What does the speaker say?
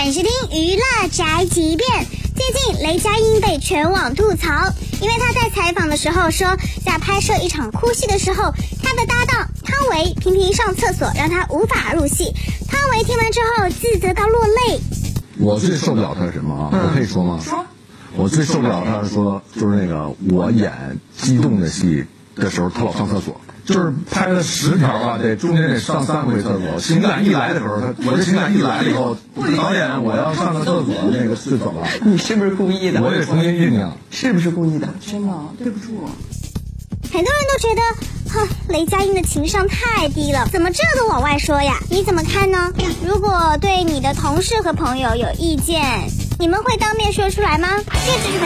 欢迎收听娱乐宅急便。最近雷佳音被全网吐槽，因为他在采访的时候说，在拍摄一场哭戏的时候，他的搭档汤唯频频上厕所，让他无法入戏。汤唯听完之后自责到落泪。我最受不了他是什么啊？我可以说吗？说。我最受不了他是说，就是那个我演激动的戏的时候，他老上厕所。就是拍了十条啊，得中间得上三回厕所。情感一来的时候，他我这情感一来了以后，导演我要上个厕所，那个是怎么了？你是不是故意的？我得重新酝酿。是不是故意的？真的对不住。很多人都觉得，哼，雷佳音的情商太低了，怎么这都往外说呀？你怎么看呢？如果对你的同事和朋友有意见，你们会当面说出来吗？这只是